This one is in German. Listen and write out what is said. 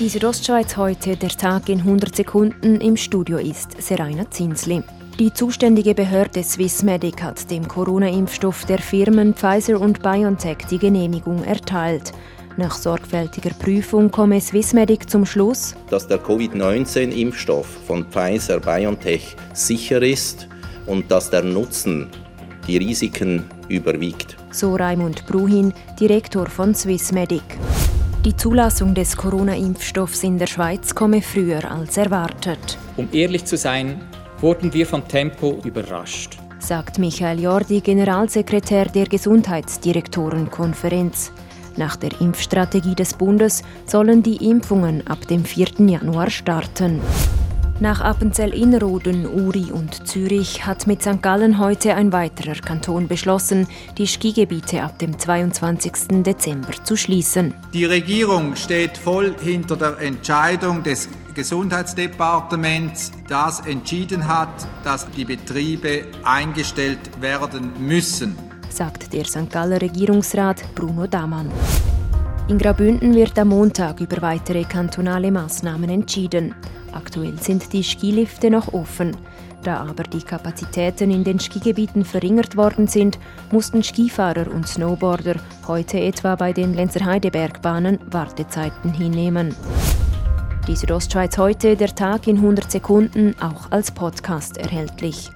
Die Südostschweiz heute, der Tag in 100 Sekunden. Im Studio ist Seraina Zinsli. Die zuständige Behörde Swissmedic hat dem Corona-Impfstoff der Firmen Pfizer und BioNTech die Genehmigung erteilt. Nach sorgfältiger Prüfung komme Swissmedic zum Schluss, dass der Covid-19-Impfstoff von Pfizer BioNTech sicher ist und dass der Nutzen die Risiken überwiegt. So Raimund Bruhin, Direktor von Swissmedic. Die Zulassung des Corona-Impfstoffs in der Schweiz komme früher als erwartet. Um ehrlich zu sein, wurden wir vom Tempo überrascht, sagt Michael Jordi, Generalsekretär der Gesundheitsdirektorenkonferenz. Nach der Impfstrategie des Bundes sollen die Impfungen ab dem 4. Januar starten. Nach Appenzell-Innerrhoden, Uri und Zürich hat mit St. Gallen heute ein weiterer Kanton beschlossen, die Skigebiete ab dem 22. Dezember zu schließen. Die Regierung steht voll hinter der Entscheidung des Gesundheitsdepartements, das entschieden hat, dass die Betriebe eingestellt werden müssen, sagt der St. Galler Regierungsrat Bruno Damann. In Graubünden wird am Montag über weitere kantonale Maßnahmen entschieden. Aktuell sind die Skilifte noch offen. Da aber die Kapazitäten in den Skigebieten verringert worden sind, mussten Skifahrer und Snowboarder heute etwa bei den Lenzerheide-Bergbahnen Wartezeiten hinnehmen. Die Südostschweiz heute, der Tag in 100 Sekunden, auch als Podcast erhältlich.